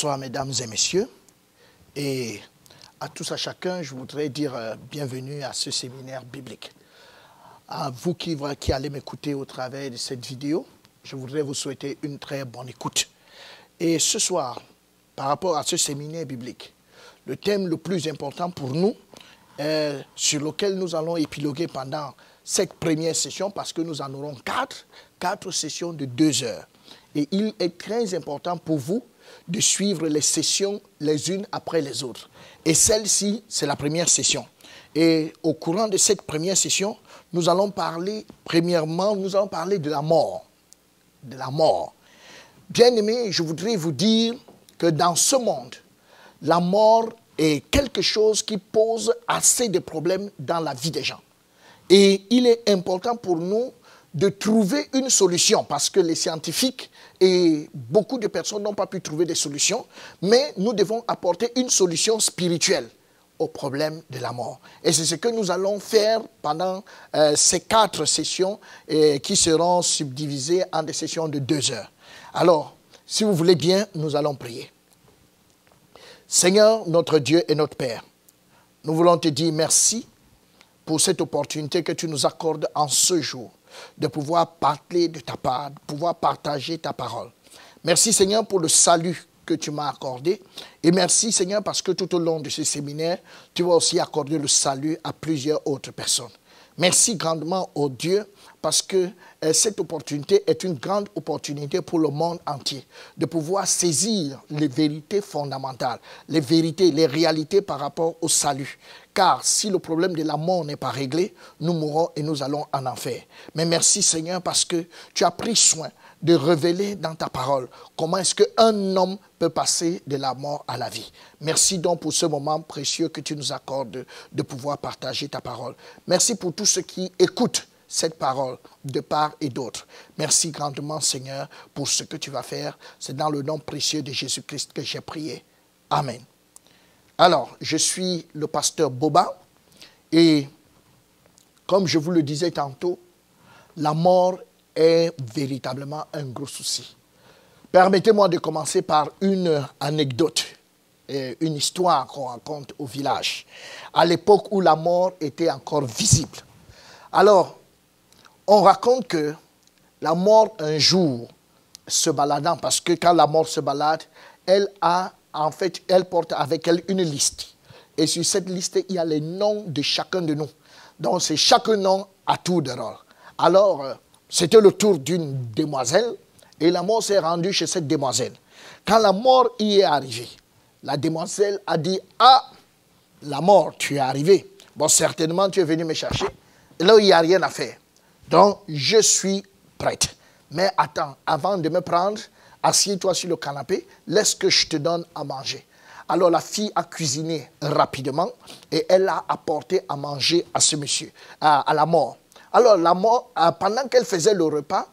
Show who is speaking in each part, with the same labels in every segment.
Speaker 1: Bonsoir mesdames et messieurs. Et à tous, à chacun, je voudrais dire euh, bienvenue à ce séminaire biblique. À vous qui, qui allez m'écouter au travers de cette vidéo, je voudrais vous souhaiter une très bonne écoute. Et ce soir, par rapport à ce séminaire biblique, le thème le plus important pour nous, sur lequel nous allons épiloguer pendant cette première session, parce que nous en aurons quatre, quatre sessions de deux heures. Et il est très important pour vous de suivre les sessions les unes après les autres. Et celle-ci, c'est la première session. Et au courant de cette première session, nous allons parler, premièrement, nous allons parler de la mort. De la mort. Bien aimé, je voudrais vous dire que dans ce monde, la mort est quelque chose qui pose assez de problèmes dans la vie des gens. Et il est important pour nous de trouver une solution parce que les scientifiques et beaucoup de personnes n'ont pas pu trouver des solutions, mais nous devons apporter une solution spirituelle au problème de la mort. Et c'est ce que nous allons faire pendant euh, ces quatre sessions qui seront subdivisées en des sessions de deux heures. Alors, si vous voulez bien, nous allons prier. Seigneur, notre Dieu et notre Père, nous voulons te dire merci pour cette opportunité que tu nous accordes en ce jour de pouvoir parler de ta part, pouvoir partager ta parole. Merci Seigneur pour le salut que tu m'as accordé. Et merci Seigneur parce que tout au long de ce séminaire, tu vas aussi accorder le salut à plusieurs autres personnes. Merci grandement au Dieu parce que euh, cette opportunité est une grande opportunité pour le monde entier de pouvoir saisir les vérités fondamentales, les vérités, les réalités par rapport au salut. Car si le problème de la mort n'est pas réglé, nous mourrons et nous allons en enfer. Mais merci Seigneur parce que tu as pris soin de révéler dans ta parole comment est-ce qu'un homme peut passer de la mort à la vie. Merci donc pour ce moment précieux que tu nous accordes de pouvoir partager ta parole. Merci pour tous ceux qui écoutent cette parole de part et d'autre. Merci grandement, Seigneur, pour ce que tu vas faire. C'est dans le nom précieux de Jésus-Christ que j'ai prié. Amen. Alors, je suis le pasteur Boba et comme je vous le disais tantôt, la mort est véritablement un gros souci. Permettez-moi de commencer par une anecdote, une histoire qu'on raconte au village, à l'époque où la mort était encore visible. Alors, on raconte que la mort, un jour, se baladant, parce que quand la mort se balade, elle a, en fait, elle porte avec elle une liste. Et sur cette liste, il y a les noms de chacun de nous. Donc, c'est chaque nom à tour de rôle. Alors, euh, c'était le tour d'une demoiselle, et la mort s'est rendue chez cette demoiselle. Quand la mort y est arrivée, la demoiselle a dit Ah, la mort, tu es arrivé. Bon, certainement, tu es venu me chercher. Là, il n'y a rien à faire. Donc, je suis prête. Mais attends, avant de me prendre, assieds-toi sur le canapé, laisse que je te donne à manger. Alors la fille a cuisiné rapidement et elle a apporté à manger à ce monsieur, à, la mort. Alors la mort, euh, pendant qu'elle faisait le repas,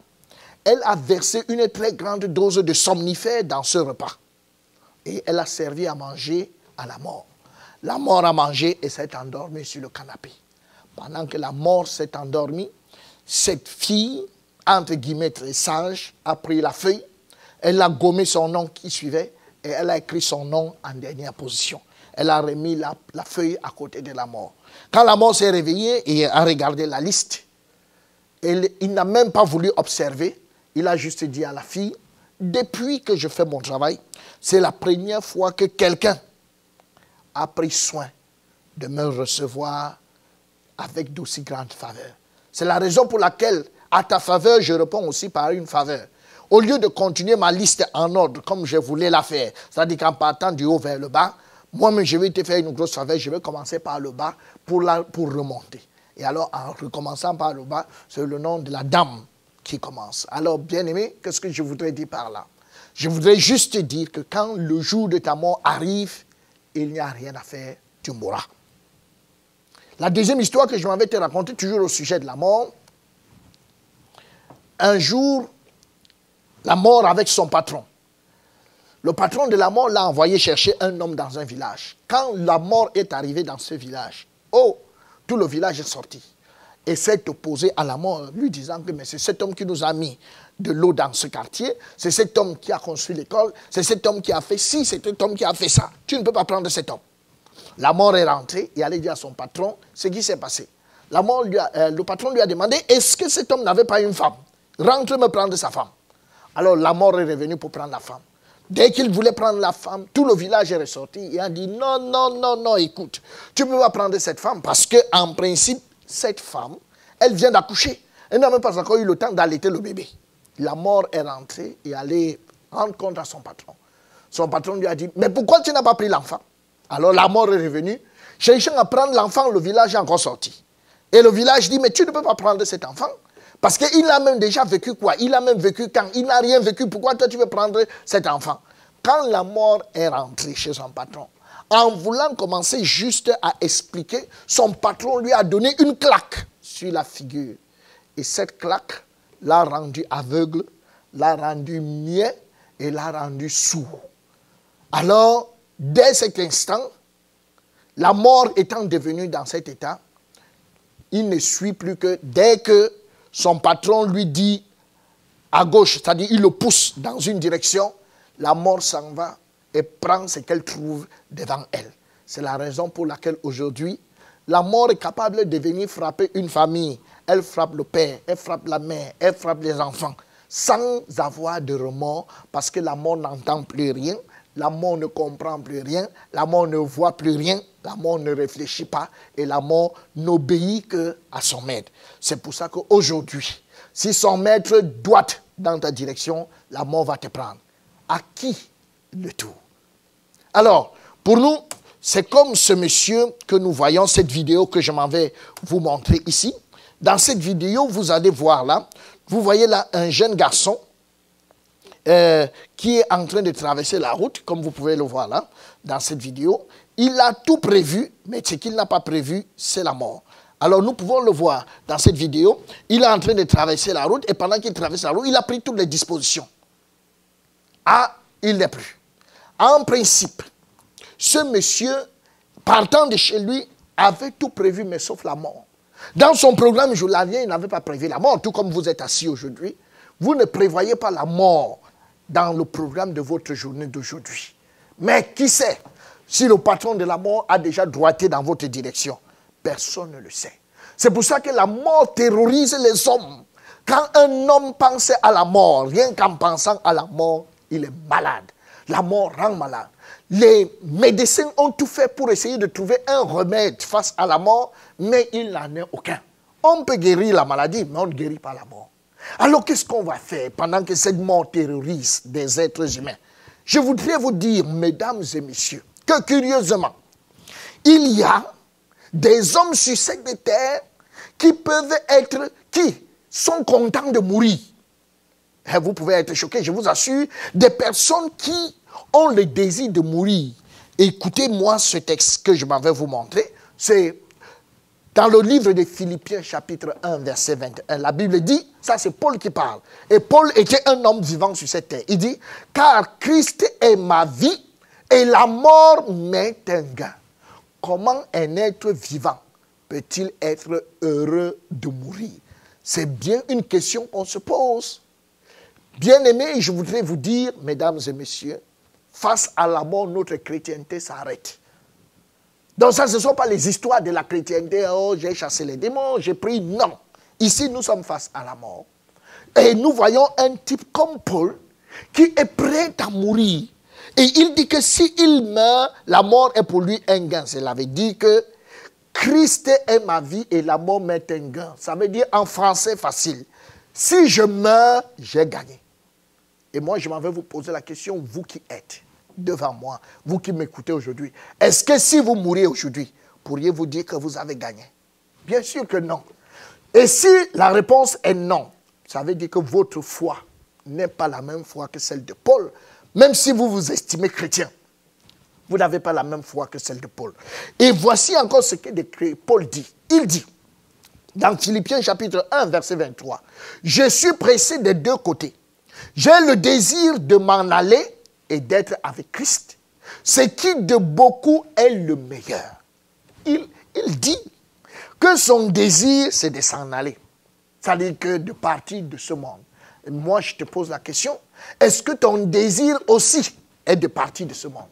Speaker 1: elle a versé une très grande dose de somnifère dans ce repas. Et elle a servi à manger à la mort. La mort a mangé et s'est endormie sur le canapé. Pendant que la mort s'est endormie, cette fille, entre guillemets très sage, a pris la feuille, elle a gommé son nom qui suivait et elle a écrit son nom en dernière position. Elle a remis la, feuille à côté de la mort. Quand la mort s'est réveillée et a regardé la liste, il n'a même pas voulu observer. Il a juste dit à la fille, depuis que je fais mon travail, c'est la première fois que quelqu'un a pris soin de me recevoir avec d'aussi grande faveur. C'est la raison pour laquelle, à ta faveur, je réponds aussi par une faveur. Au lieu de continuer ma liste en ordre comme je voulais la faire, c'est-à-dire qu'en partant du haut vers le bas, moi-même, je vais te faire une grosse faveur, je vais commencer par le bas pour, pour remonter. Et alors, en recommençant par le bas, c'est le nom de la dame qui commence. Alors, bien aimé, qu'est-ce que je voudrais dire par là? Je voudrais juste te dire que quand le jour de ta mort arrive, il n'y a rien à faire, tu mourras. La deuxième histoire que je m'avais te raconter, toujours au sujet de la mort. Un jour, la mort avec son patron. Le patron de la mort l'a envoyé chercher un homme dans un village. Quand la mort est arrivée dans ce village, oh, tout le village est sorti. et s'est opposé à la mort, lui disant que c'est cet homme qui nous a mis de l'eau dans ce quartier, c'est cet homme qui a construit l'école, c'est cet homme qui a fait ci, c'est cet homme qui a fait ça. Tu ne peux pas prendre cet homme. La mort est rentrée et allait dire à son patron ce qui s'est passé? Euh, le patron lui a demandé est-ce que cet homme n'avait pas une femme? Rentre me prendre sa femme. Alors la mort est revenue pour prendre la femme. Dès qu'il voulait prendre la femme, tout le village est ressorti et a dit non, non, non, non, écoute, tu ne peux pas prendre cette femme parce que en principe, cette femme, elle vient d'accoucher. Elle n'a même pas encore eu le temps d'allaiter le bébé. La mort est rentrée et allait rendre compte à son patron. Son patron lui a dit, mais pourquoi tu n'as pas pris l'enfant? Alors la mort est revenue. Cherchant à prendre l'enfant, le village est encore sorti. Et le village dit, mais tu ne peux pas prendre cet enfant. Parce qu'il a même déjà vécu quoi? Il a même vécu quand Il n'a rien vécu. Pourquoi toi tu veux prendre cet enfant? Quand la mort est rentrée chez son patron, en voulant commencer juste à expliquer, son patron lui a donné une claque sur la figure. Et cette claque l'a rendu aveugle, l'a rendu muet et l'a rendu sourd. Alors, dès cet instant, la mort étant devenue dans cet état, il ne suit plus que dès que son patron lui dit à gauche, c'est-à-dire il le pousse dans une direction, la mort s'en va et prend ce qu'elle trouve devant elle. C'est la raison pour laquelle aujourd'hui, la mort est capable de venir frapper une famille. Elle frappe le père, elle frappe la mère, elle frappe les enfants, sans avoir de remords, parce que la mort n'entend plus rien, la ne comprend plus rien, la ne voit plus rien, la ne réfléchit pas et la n'obéit que à son maître. C'est pour ça qu'aujourd'hui, si son maître doit dans ta direction, la va te prendre. À qui le tour Alors, pour nous, c'est comme ce monsieur que nous voyons, cette vidéo que je m'en vais vous montrer ici. Dans cette vidéo, vous allez voir là, vous voyez là un jeune garçon euh, qui est en train de traverser la route, comme vous pouvez le voir là, dans cette vidéo. Il a tout prévu, mais ce qu'il n'a pas prévu, c'est la mort. Alors nous pouvons le voir dans cette vidéo. Il est en train de traverser la route et pendant qu'il traverse la route, il a pris toutes les dispositions. Ah, il n'est plus. En principe, ce monsieur, partant de chez lui, avait tout prévu, mais sauf la mort. Dans son programme journalier, il n'avait pas prévu la mort, tout comme vous êtes assis aujourd'hui. Vous ne prévoyez pas la mort dans le programme de votre journée d'aujourd'hui. Mais qui sait si le patron de la mort a déjà droité dans votre direction? Personne ne le sait. C'est pour ça que la mort terrorise les hommes. Quand un homme pense à la mort, rien qu'en pensant à la mort, il est malade. La mort rend malade. Les médecins ont tout fait pour essayer de trouver un remède face à la mort, mais il n'en a aucun. On peut guérir la maladie, mais on ne guérit pas la mort. Alors qu'est-ce qu'on va faire pendant que cette mort terrorise des êtres humains? Je voudrais vous dire, mesdames et messieurs, que curieusement, il y a des hommes sur cette terre qui peuvent être, qui sont contents de mourir. Et vous pouvez être choqués, je vous assure, des personnes qui ont le désir de mourir. Écoutez-moi ce texte que je m'en vais vous montrer. C'est dans le livre de Philippiens chapitre 1 verset 21, la Bible dit, ça c'est Paul qui parle, et Paul était un homme vivant sur cette terre. Il dit, car Christ est ma vie et la mort m'est un gain. Comment un être vivant peut-il être heureux de mourir? C'est bien une question qu'on se pose. Bien aimé, je voudrais vous dire, mesdames et messieurs, face à la mort, notre chrétienté s'arrête. Donc ça, ce ne sont pas les histoires de la chrétienté, oh, j'ai chassé les démons, j'ai pris. Non. Ici, nous sommes face à la mort. Et nous voyons un type comme Paul qui est prêt à mourir. Et il dit que s'il meurt, la mort est pour lui un gain. Cela veut dire que Christ est ma vie et la mort m'est un gain. Ça veut dire en français facile. Si je meurs, j'ai gagné. Et moi, je m'en vais vous poser la question, vous qui êtes devant moi, vous qui m'écoutez aujourd'hui, est-ce que si vous mourriez aujourd'hui, pourriez-vous dire que vous avez gagné? Bien sûr que non. Et si la réponse est non, ça veut dire que votre foi n'est pas la même foi que celle de Paul, même si vous vous estimez chrétien. Vous n'avez pas la même foi que celle de Paul. Et voici encore ce que Paul dit. Il dit, dans Philippiens chapitre 1, verset 23, Je suis pressé des deux côtés. J'ai le désir de m'en aller et d'être avec Christ, ce qui de beaucoup est le meilleur. Il, il dit, que son désir, c'est de s'en aller. C'est-à-dire que de partir de ce monde. Et moi, je te pose la question, est-ce que ton désir aussi est de partir de ce monde?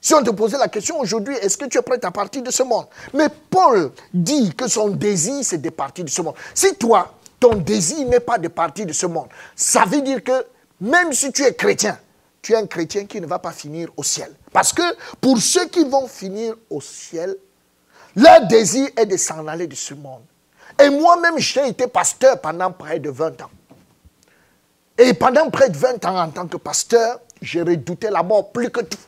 Speaker 1: Si on te posait la question aujourd'hui, est-ce que tu es prêt à partir de ce monde? Mais Paul dit que son désir, c'est de partir de ce monde. Si toi, ton désir n'est pas de partir de ce monde, ça veut dire que même si tu es chrétien, tu es un chrétien qui ne va pas finir au ciel. Parce que pour ceux qui vont finir au ciel, leur désir est de s'en aller de ce monde. Et moi-même, j'ai été pasteur pendant près de 20 ans. Et pendant près de 20 ans, en tant que pasteur, j'ai redouté la mort plus que tout.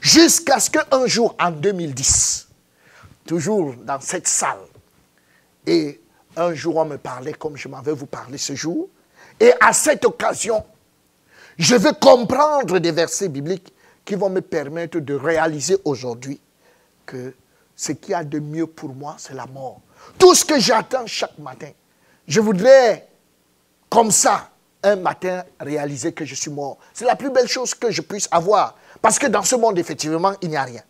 Speaker 1: Jusqu'à ce qu'un jour, en 2010, toujours dans cette salle, et un jour on me parlait comme je m'en vais vous parler ce jour, et à cette occasion, je vais comprendre des versets bibliques qui vont me permettre de réaliser aujourd'hui que ce qu'il y a de mieux pour moi, c'est la mort. Tout ce que j'attends chaque matin, je voudrais, comme ça, un matin, réaliser que je suis mort. C'est la plus belle chose que je puisse avoir. Parce que dans ce monde, effectivement, il n'y a rien.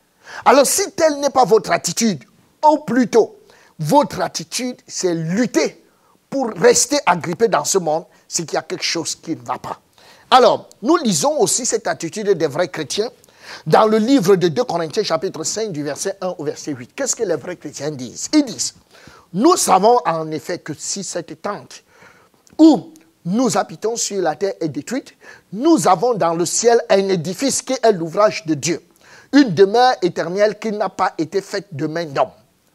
Speaker 1: Alors, si telle n'est pas votre attitude, ou plutôt, votre attitude, c'est lutter pour rester agrippé dans ce monde, c'est qu'il y a quelque chose qui ne va pas. Alors, nous lisons aussi cette attitude des vrais chrétiens dans le livre de 2 Corinthiens chapitre 5 du verset 1 au verset 8. Qu'est-ce que les vrais chrétiens disent? Ils disent, nous savons en effet que si cette tente où nous habitons sur la terre est détruite, nous avons dans le ciel un édifice qui est l'ouvrage de Dieu, une demeure éternelle qui n'a pas été faite de main d'homme.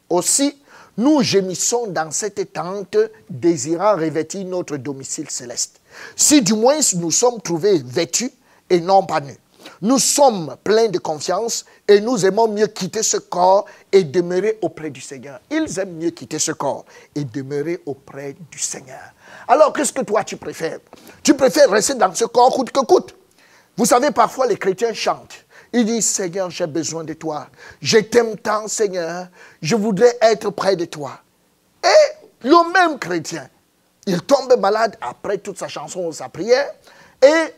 Speaker 1: Aussi, nous gémissons dans cette tente, désirant revêtir notre domicile céleste. Si du moins nous sommes trouvés vêtus et non pas nus. Nous sommes pleins de confiance et nous aimons mieux quitter ce corps et demeurer auprès du Seigneur. Ils aiment mieux quitter ce corps et demeurer auprès du Seigneur. Alors qu'est-ce que toi tu préfères? Tu préfères rester dans ce corps coûte que coûte. Vous savez, parfois les chrétiens chantent. Ils disent, Seigneur, j'ai besoin de toi. Je t'aime tant, Seigneur. Je voudrais être près de toi. Et le même chrétien, il tombe malade après toute sa chanson, sa prière. Et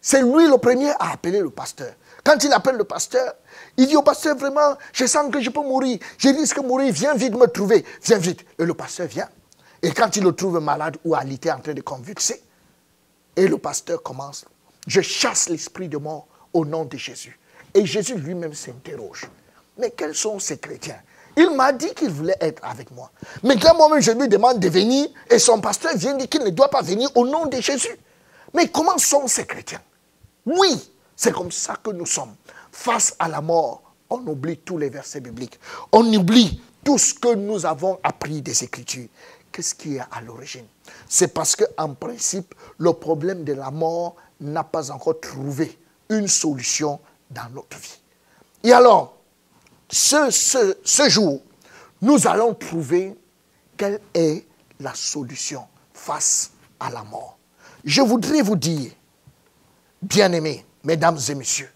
Speaker 1: c'est lui le premier à appeler le pasteur. Quand il appelle le pasteur, il dit au pasteur, vraiment, je sens que je peux mourir. Je risque de mourir. Viens vite me trouver. Viens vite. Et le pasteur vient. Et quand il le trouve malade ou alité en train de convulser, et le pasteur commence, je chasse l'esprit de mort au nom de Jésus. Et Jésus lui-même s'interroge. Mais quels sont ces chrétiens? Il m'a dit qu'il voulait être avec moi. Mais quand moi-même je lui demande de venir, et son pasteur vient dire qu'il ne doit pas venir au nom de Jésus. Mais comment sont ces chrétiens? Oui, c'est comme ça que nous sommes. Face à la mort, on oublie tous les versets bibliques. On oublie tout ce que nous avons appris des Écritures. Qu'est-ce qui est à l'origine? C'est parce qu'en principe, le problème de la mort n'a pas encore trouvé une solution dans notre vie. Et alors, ce, jour, nous allons trouver quelle est la solution face à la mort. Je voudrais vous dire, bien-aimés, mesdames et messieurs,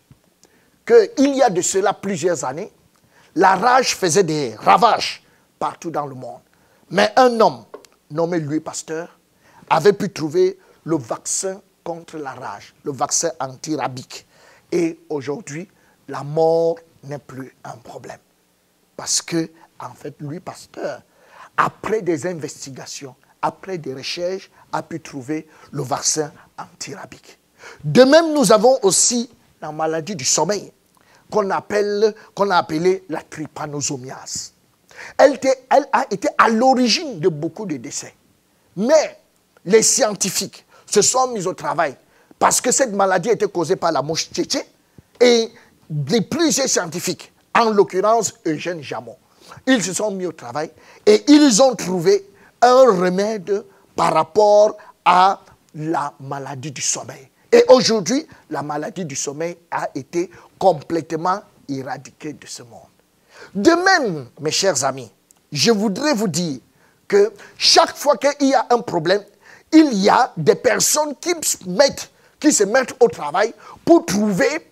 Speaker 1: qu'il y a de cela plusieurs années, la rage faisait des ravages partout dans le monde. Mais un homme nommé Louis Pasteur avait pu trouver le vaccin contre la rage, le vaccin anti-rabique. Et aujourd'hui, la mort n'est plus un problème. Parce que, en fait, lui, pasteur, après des investigations, après des recherches, a pu trouver le vaccin antirabique. De même, nous avons aussi la maladie du sommeil, qu'on appelle, qu'on a appelée la trypanosomiase. Elle, elle a été à l'origine de beaucoup de décès. Mais les scientifiques se sont mis au travail parce que cette maladie était causée par la mouche tchétché et les plusieurs scientifiques, en l'occurrence Eugène Jamon, ils se sont mis au travail et ils ont trouvé un remède par rapport à la maladie du sommeil. Et aujourd'hui, la maladie du sommeil a été complètement éradiquée de ce monde. De même, mes chers amis, je voudrais vous dire que chaque fois qu'il y a un problème, il y a des personnes qui mettent qui se mettent au travail pour trouver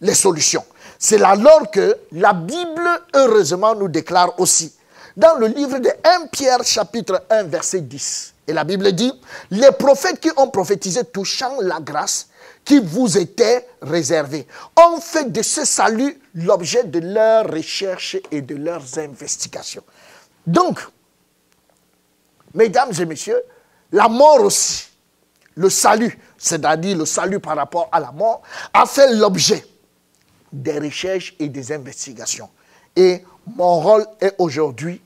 Speaker 1: les solutions. C'est alors que la Bible, heureusement, nous déclare aussi, dans le livre de 1 Pierre chapitre 1 verset 10, et la Bible dit, les prophètes qui ont prophétisé touchant la grâce qui vous était réservée ont fait de ce salut l'objet de leurs recherches et de leurs investigations. Donc, mesdames et messieurs, la mort aussi, le salut, c'est-à-dire le salut par rapport à la mort, a fait l'objet des recherches et des investigations. Et mon rôle est aujourd'hui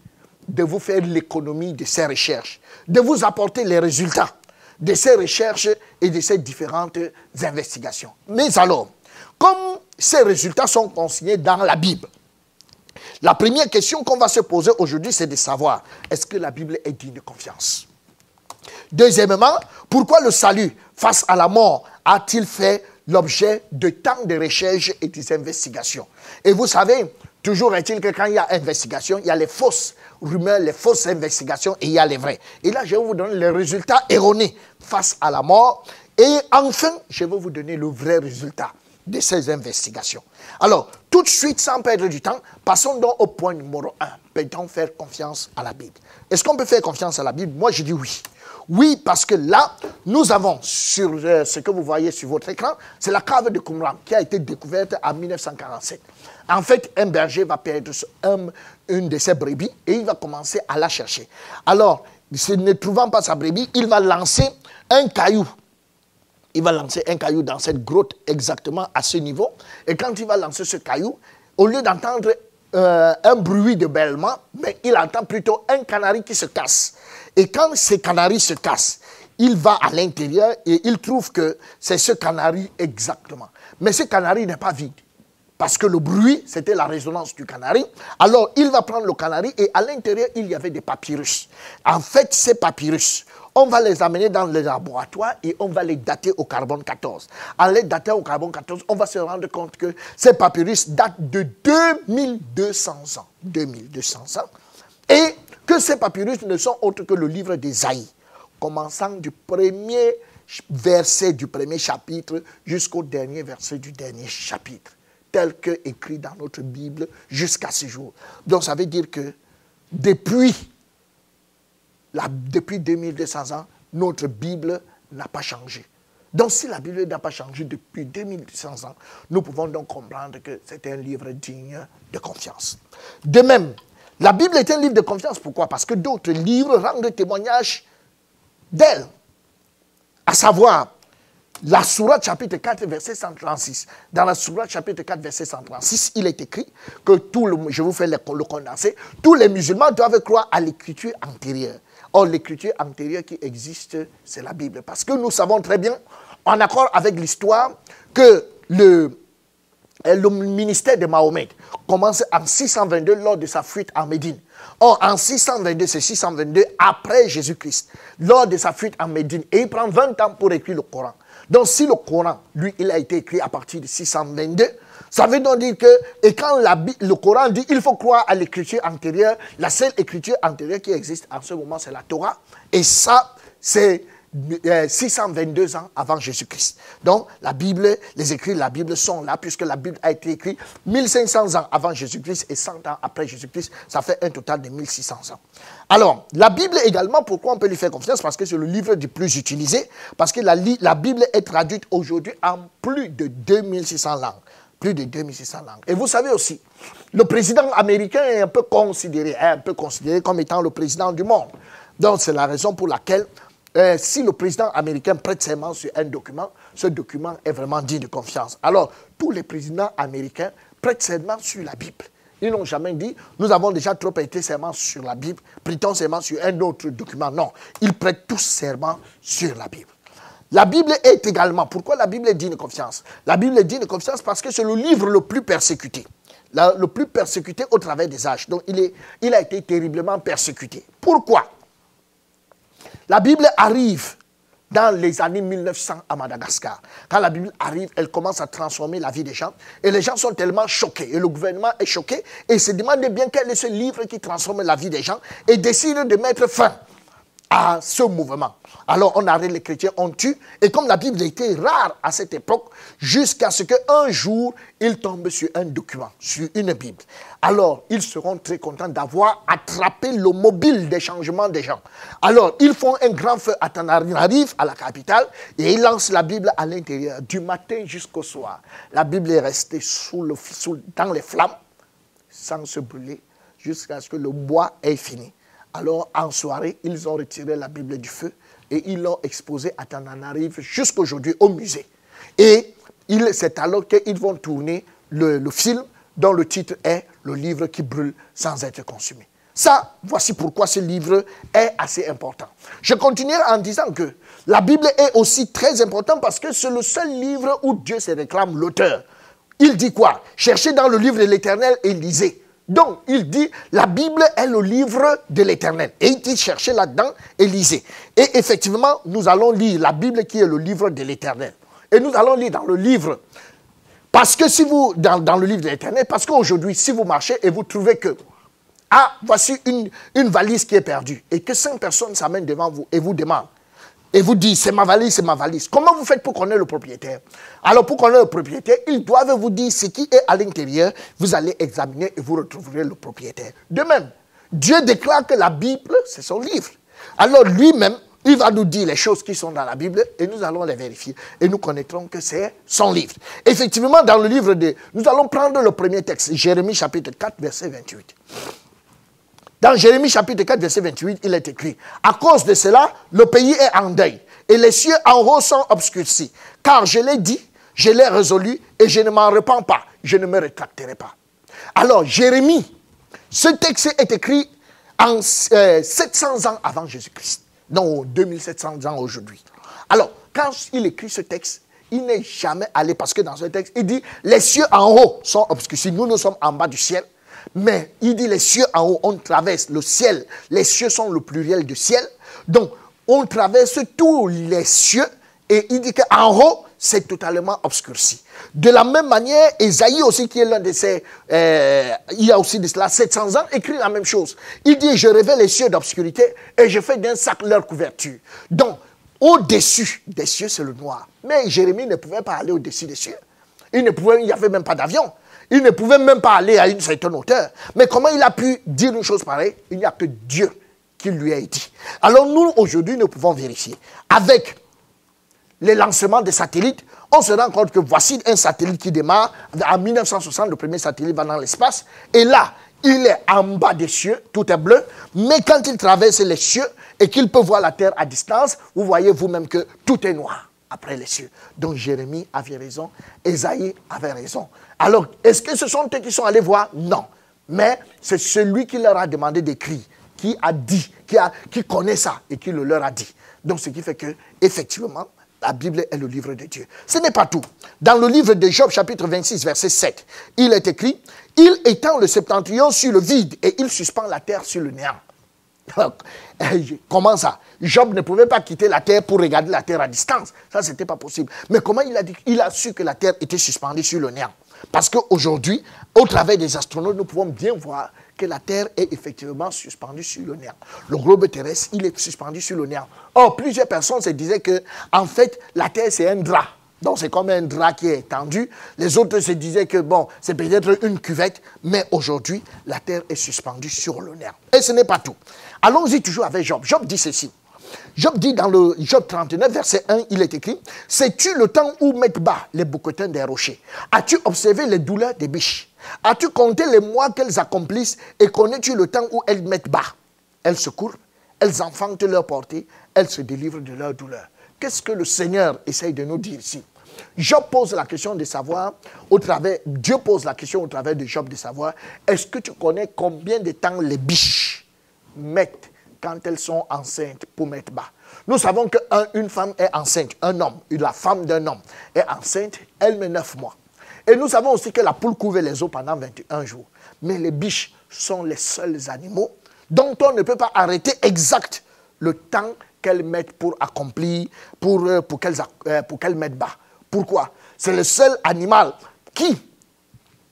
Speaker 1: de vous faire l'économie de ces recherches, de vous apporter les résultats de ces recherches et de ces différentes investigations. Mais alors, comme ces résultats sont consignés dans la Bible, la première question qu'on va se poser aujourd'hui, c'est de savoir, est-ce que la Bible est digne de confiance? Deuxièmement, pourquoi le salut face à la mort a-t-il fait l'objet de tant de recherches et des investigations Et vous savez, toujours est-il que quand il y a investigation, il y a les fausses rumeurs, les fausses investigations et il y a les vraies. Et là, je vais vous donner les résultats erronés face à la mort. Et enfin, je vais vous donner le vrai résultat de ces investigations. Alors, tout de suite, sans perdre du temps, passons donc au point numéro 1. Peut-on faire confiance à la Bible? Est-ce qu'on peut faire confiance à la Bible? Moi, je dis oui. Oui, parce que là, nous avons sur euh, ce que vous voyez sur votre écran, c'est la cave de Qumran qui a été découverte en 1947. En fait, un berger va perdre une de ses brebis et il va commencer à la chercher. Alors, ne trouvant pas sa brebis, il va lancer un caillou il va lancer un caillou dans cette grotte exactement à ce niveau. Et quand il va lancer ce caillou, au lieu d'entendre euh, un bruit de bêlement, mais il entend plutôt un canari qui se casse. Et quand ce canari se casse, il va à l'intérieur et il trouve que c'est ce canari exactement. Mais ce canari n'est pas vide. Parce que le bruit, c'était la résonance du canari. Alors, il va prendre le canari et à l'intérieur, il y avait des papyrus. En fait, ces papyrus, on va les amener dans le laboratoire et on va les dater au carbone 14. En les datant au carbone 14, on va se rendre compte que ces papyrus datent de 2200 ans. 2200 ans. Et ces papyrus ne sont autres que le livre d'Ésaïe, commençant du premier verset du premier chapitre jusqu'au dernier verset du dernier chapitre, tel que écrit dans notre Bible jusqu'à ce jour. Donc ça veut dire que depuis depuis 2200 ans, notre Bible n'a pas changé. Donc si la Bible n'a pas changé depuis 2200 ans, nous pouvons donc comprendre que c'est un livre digne de confiance. De même, la Bible est un livre de confiance. Pourquoi? Parce que d'autres livres rendent témoignage d'elle. À savoir, la Sourate chapitre 4, verset 136. Dans la Sourate chapitre 4, verset 136, il est écrit que tout je vous fais le condensé, tous les musulmans doivent croire à l'écriture antérieure. Or, l'écriture antérieure qui existe, c'est la Bible. Parce que nous savons très bien, en accord avec l'histoire, que le, le ministère de Mahomet commence en 622 lors de sa fuite en Médine. Or, en 622, c'est 622 après Jésus-Christ, lors de sa fuite en Médine. Et il prend 20 ans pour écrire le Coran. Donc, si le Coran, lui, il a été écrit à partir de 622, ça veut donc dire que, et quand le Coran dit il faut croire à l'écriture antérieure, la seule écriture antérieure qui existe en ce moment, c'est la Torah. Et ça, c'est 622 euh, ans avant Jésus-Christ. Donc, la Bible, les écrits de la Bible sont là, puisque la Bible a été écrite 1500 ans avant Jésus-Christ et 100 ans après Jésus-Christ. Ça fait un total de 1600 ans. Alors, la Bible également, pourquoi on peut lui faire confiance? Parce que c'est le livre du plus utilisé, parce que la, la Bible est traduite aujourd'hui en plus de 2600 langues plus de 2600 langues. Et vous savez aussi, le président américain est un peu considéré, un peu considéré comme étant le président du monde. Donc c'est la raison pour laquelle, euh, si le président américain prête serment sur un document, ce document est vraiment digne de confiance. Alors, tous les présidents américains prêtent serment sur la Bible. Ils n'ont jamais dit, nous avons déjà trop prêté serment sur la Bible, prêtons serment sur un autre document. Non, ils prêtent tous serment sur la Bible. La Bible est également, pourquoi la Bible est digne de confiance? La Bible est digne de confiance parce que c'est le livre le plus persécuté, le plus persécuté au travers des âges. Donc il a été terriblement persécuté. Pourquoi? La Bible arrive dans les années 1900 à Madagascar. Quand la Bible arrive, elle commence à transformer la vie des gens. Et les gens sont tellement choqués. Et le gouvernement est choqué. Et se demande bien quel est ce livre qui transforme la vie des gens. Et décide de mettre fin à ce mouvement. Alors on arrête les chrétiens, on tue. Et comme la Bible était rare à cette époque, jusqu'à ce qu'un jour, ils tombent sur un document, sur une Bible. Alors ils seront très contents d'avoir attrapé le mobile des changements des gens. Alors ils font un grand feu à Tananarive, à la capitale, et ils lancent la Bible à l'intérieur, du matin jusqu'au soir. La Bible est restée sous le, sous, dans les flammes, sans se brûler jusqu'à ce que le bois ait fini. Alors, en soirée, ils ont retiré la Bible du feu et ils l'ont exposée à Tananarive jusqu'aujourd'hui au musée. Et c'est alors qu'ils vont tourner le, film dont le titre est Le livre qui brûle sans être consumé. Ça, voici pourquoi ce livre est assez important. Je continuerai en disant que la Bible est aussi très importante parce que c'est le seul livre où Dieu se réclame l'auteur. Il dit quoi? Cherchez dans le livre de l'Éternel et lisez. Donc, il dit, la Bible est le livre de l'Éternel. Et il dit, cherchez là-dedans et lisez. Et effectivement, nous allons lire la Bible qui est le livre de l'Éternel. Et nous allons lire dans le livre. Parce que si vous, dans, le livre de l'Éternel, parce qu'aujourd'hui, si vous marchez et vous trouvez que, ah, voici une, une valise qui est perdue, et que cinq personnes s'amènent devant vous et vous demandent, et vous disent, c'est ma valise, c'est ma valise. Comment vous faites pour connaître le propriétaire Alors, pour connaître le propriétaire, ils doivent vous dire ce qui est à l'intérieur. Vous allez examiner et vous retrouverez le propriétaire. De même, Dieu déclare que la Bible, c'est son livre. Alors, lui-même, il va nous dire les choses qui sont dans la Bible et nous allons les vérifier. Et nous connaîtrons que c'est son livre. Effectivement, dans le livre de... Nous allons prendre le premier texte, Jérémie chapitre 4, verset 28. Dans Jérémie chapitre 4, verset 28, il est écrit, à cause de cela, le pays est en deuil et les cieux en haut sont obscurcis. Car je l'ai dit, je l'ai résolu et je ne m'en repens pas, je ne me rétracterai pas. Alors, Jérémie, ce texte est écrit en 700 euh, ans avant Jésus-Christ. Non, 2700 ans aujourd'hui. Alors, quand il écrit ce texte, il n'est jamais allé, parce que dans ce texte, il dit, les cieux en haut sont obscurcis, nous, nous sommes en bas du ciel, mais il dit les cieux en haut, on traverse le ciel. Les cieux sont le pluriel du ciel. Donc, on traverse tous les cieux et il dit qu'en haut, c'est totalement obscurci. De la même manière, Esaïe aussi, qui est l'un de ces... Euh, il y a aussi de cela 700 ans, écrit la même chose. Il dit, je révèle les cieux d'obscurité et je fais d'un sac leur couverture. Donc, au-dessus des cieux, c'est le noir. Mais Jérémie ne pouvait pas aller au-dessus des cieux. Il ne pouvait, il n'y avait même pas d'avion. Il ne pouvait même pas aller à une certaine hauteur. Mais comment il a pu dire une chose pareille? Il n'y a que Dieu qui lui a dit. Alors nous, aujourd'hui, nous pouvons vérifier. Avec les lancements des satellites, on se rend compte que voici un satellite qui démarre. En 1960, le premier satellite va dans l'espace. Et là, il est en bas des cieux, tout est bleu. Mais quand il traverse les cieux et qu'il peut voir la Terre à distance, vous voyez vous-même que tout est noir après les cieux. Donc Jérémie avait raison, Esaïe avait raison. Alors, est-ce que ce sont eux qui sont allés voir? Non. Mais c'est celui qui leur a demandé d'écrire, qui a dit, qui, a, connaît ça et qui le leur a dit. Donc, ce qui fait que, effectivement, la Bible est le livre de Dieu. Ce n'est pas tout. Dans le livre de Job, chapitre 26, verset 7, il est écrit Il étend le septentrion sur le vide et il suspend la terre sur le néant. Comment ça? Job ne pouvait pas quitter la terre pour regarder la terre à distance. Ça, ce n'était pas possible. Mais comment il a dit Il a su que la terre était suspendue sur le néant? Parce qu'aujourd'hui, au travers des astronautes, nous pouvons bien voir que la Terre est effectivement suspendue sur le néant. Le globe terrestre, il est suspendu sur le néant. Or, plusieurs personnes se disaient que, en fait, la Terre, c'est un drap. Donc, c'est comme un drap qui est tendu. Les autres se disaient que, bon, c'est peut-être une cuvette, mais aujourd'hui, la Terre est suspendue sur le néant. Et ce n'est pas tout. Allons-y toujours avec Job. Job dit ceci. Job dit dans le Job 39, verset 1, il est écrit Sais-tu le temps où mettent bas les bouquetins des rochers As-tu observé les douleurs des biches? As-tu compté les mois qu'elles accomplissent et connais-tu le temps où elles mettent bas? Elles se courbent, elles enfantent leur portée, elles se délivrent de leur douleur. Qu'est-ce que le Seigneur essaye de nous dire ici? Job pose la question de savoir, au travers, Dieu pose la question au travers de Job de savoir, est-ce que tu connais combien de temps les biches mettent quand elles sont enceintes pour mettre bas. Nous savons qu'une femme est enceinte, un homme, la femme d'un homme est enceinte, elle met neuf mois. Et nous savons aussi que la poule couvre les os pendant 21 jours. Mais les biches sont les seuls animaux dont on ne peut pas arrêter exact le temps qu'elles mettent pour accomplir, pour, euh, euh, qu'elles mettent bas. Pourquoi? C'est le seul animal qui,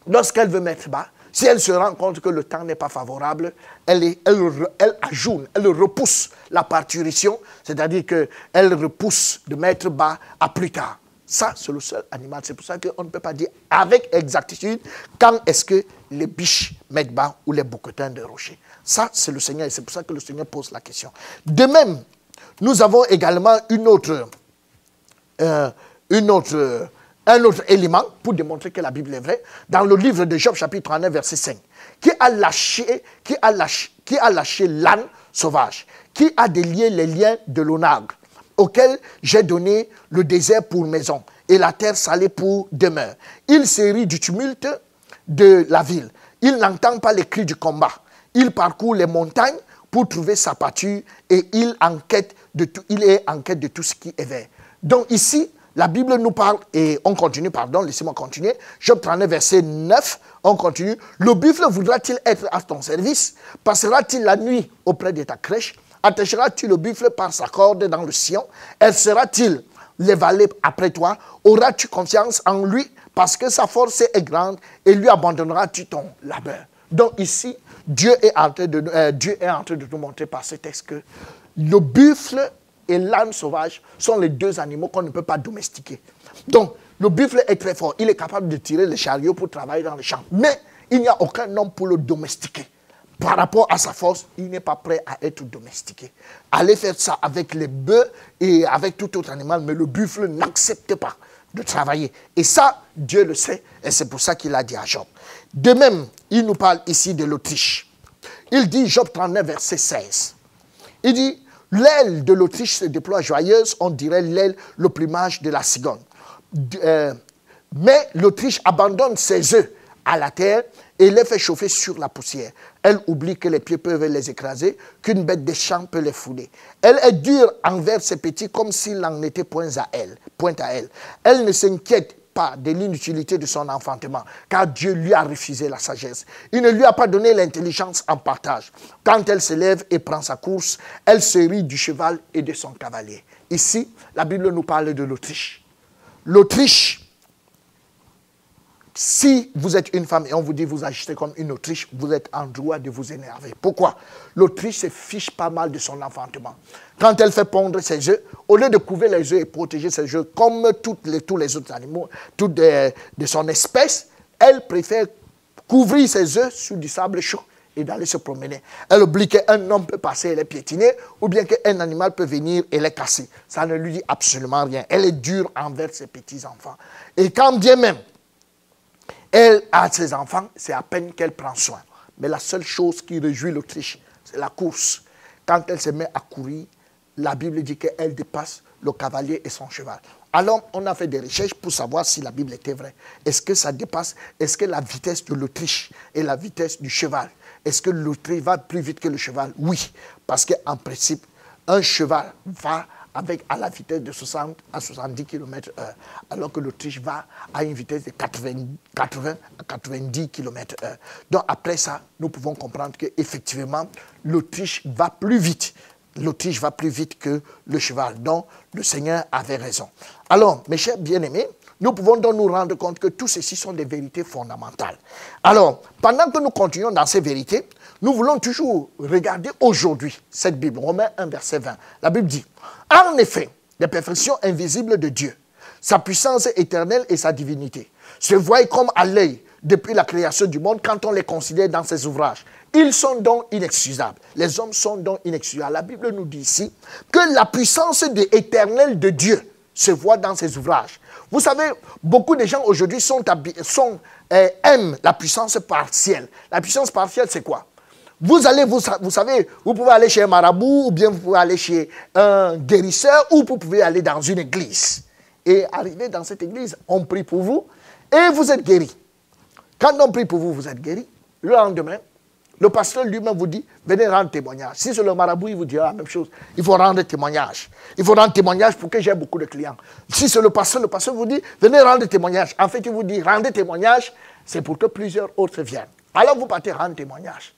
Speaker 1: lorsqu'elle veut mettre bas, si elle se rend compte que le temps n'est pas favorable, elle, est, elle, elle ajoute, elle repousse la parturition, c'est-à-dire qu'elle repousse de mettre bas à plus tard. Ça, c'est le seul animal. C'est pour ça qu'on ne peut pas dire avec exactitude quand est-ce que les biches mettent bas ou les bouquetins de rocher. Ça, c'est le Seigneur et c'est pour ça que le Seigneur pose la question. De même, nous avons également une autre, euh, une autre, un autre élément pour démontrer que la Bible est vraie. Dans le livre de Job, chapitre 39, verset 5. Qui a lâché, qui a lâché, qui a l'âne sauvage? Qui a délié les liens de l'onagre auquel j'ai donné le désert pour maison et la terre salée pour demeure? Il se du tumulte de la ville. Il n'entend pas les cris du combat. Il parcourt les montagnes pour trouver sa pâture et il, enquête de tout, il est en quête de tout ce qui est vert. Donc ici, la Bible nous parle, et on continue, pardon, laissez-moi continuer. Job 39, verset 9, on continue. Le buffle voudra-t-il être à ton service? Passera-t-il la nuit auprès de ta crèche? Attachera-tu le buffle par sa corde dans le sillon? Elle sera-t-il l'évaler après toi? Auras-tu confiance en lui? Parce que sa force est grande et lui abandonneras-tu ton labeur? Donc ici, Dieu est, en de, euh, Dieu est en train de nous montrer par ce texte que le buffle et l'âne sauvage sont les deux animaux qu'on ne peut pas domestiquer. Donc, le buffle est très fort. Il est capable de tirer les chariots pour travailler dans les champs. Mais il n'y a aucun homme pour le domestiquer par rapport à sa force, il n'est pas prêt à être domestiqué. Allez faire ça avec les bœufs et avec tout autre animal, mais le buffle n'accepte pas de travailler. Et ça, Dieu le sait, et c'est pour ça qu'il a dit à Job. De même, il nous parle ici de l'Autriche. Il dit, Job 39, verset 16, il dit, l'aile de l'Autriche se déploie joyeuse, on dirait l'aile, le plumage de la cigogne. Euh, mais l'Autriche abandonne ses œufs à la terre et les fait chauffer sur la poussière. Elle oublie que les pieds peuvent les écraser, qu'une bête des champs peut les fouler. Elle est dure envers ses petits comme s'il n'en était point à elle. Point à elle. Elle ne s'inquiète pas de l'inutilité de son enfantement, car Dieu lui a refusé la sagesse. Il ne lui a pas donné l'intelligence en partage. Quand elle se lève et prend sa course, elle se rit du cheval et de son cavalier. Ici, la Bible nous parle de l'Autriche. L'Autriche si vous êtes une femme et on vous dit vous agissez comme une Autriche, vous êtes en droit de vous énerver. Pourquoi? L'Autriche se fiche pas mal de son enfantement. Quand elle fait pondre ses œufs, au lieu de couvrir les œufs et protéger ses œufs comme les, tous les autres animaux toutes de, son espèce, elle préfère couvrir ses œufs sous du sable chaud et d'aller se promener. Elle oublie qu'un homme peut passer et les piétiner, ou bien qu'un animal peut venir et les casser. Ça ne lui dit absolument rien. Elle est dure envers ses petits-enfants. Et quand bien même elle a ses enfants, c'est à peine qu'elle prend soin. Mais la seule chose qui réjouit l'Autriche, c'est la course. Quand elle se met à courir, la Bible dit qu'elle dépasse le cavalier et son cheval. Alors, on a fait des recherches pour savoir si la Bible était vraie. Est-ce que ça dépasse? Est-ce que la vitesse de l'Autriche et la vitesse du cheval? Est-ce que l'Autriche va plus vite que le cheval? Oui, parce qu'en principe, un cheval va avec à la vitesse de 60 à 70 km/h, alors que l'Autriche va à une vitesse de 80, 80 à 90 km/h. Donc après ça, nous pouvons comprendre qu'effectivement, l'Autriche va plus vite. L'Autriche va plus vite que le cheval. Donc le Seigneur avait raison. Alors, mes chers bien-aimés, nous pouvons donc nous rendre compte que tout ceci sont des vérités fondamentales. Alors, pendant que nous continuons dans ces vérités, nous voulons toujours regarder aujourd'hui cette Bible, Romains 1, verset 20. La Bible dit, en effet, les perfections invisibles de Dieu, sa puissance éternelle et sa divinité, se voient comme à l'œil depuis la création du monde quand on les considère dans ses ouvrages. Ils sont donc inexcusables. Les hommes sont donc inexcusables. La Bible nous dit ici que la puissance éternelle de Dieu se voit dans ses ouvrages. Vous savez, beaucoup de gens aujourd'hui sont, sont euh, aiment la puissance partielle. La puissance partielle, c'est quoi? Vous allez, vous, vous, savez, vous pouvez aller chez un marabout, ou bien vous pouvez aller chez un guérisseur, ou vous pouvez aller dans une église. Et arriver dans cette église, on prie pour vous, et vous êtes guéri. Quand on prie pour vous, vous êtes guéri. Le lendemain, le pasteur lui-même vous dit, venez rendre témoignage. Si c'est le marabout, il vous dira la même chose. Il faut rendre témoignage. Il faut rendre témoignage pour que j'ai beaucoup de clients. Si c'est le pasteur, le pasteur vous dit, venez rendre témoignage. En fait, il vous dit, rendez témoignage, c'est pour que plusieurs autres viennent. Alors vous partez rendre témoignage.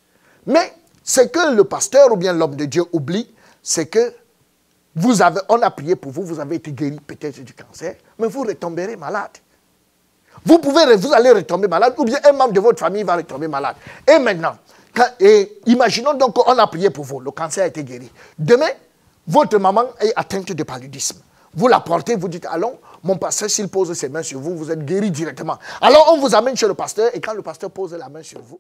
Speaker 1: Mais ce que le pasteur ou bien l'homme de Dieu oublie, c'est que vous avez, on a prié pour vous, vous avez été guéri peut-être du cancer, mais vous retomberez malade. Vous pouvez, vous allez retomber malade, ou bien un membre de votre famille va retomber malade. Et maintenant, imaginons donc qu'on a prié pour vous, le cancer a été guéri. Demain, votre maman est atteinte de paludisme. Vous la portez, vous dites, allons, mon pasteur, s'il pose ses mains sur vous, vous êtes guéri directement. Alors on vous amène chez le pasteur, et quand le pasteur pose la main sur vous,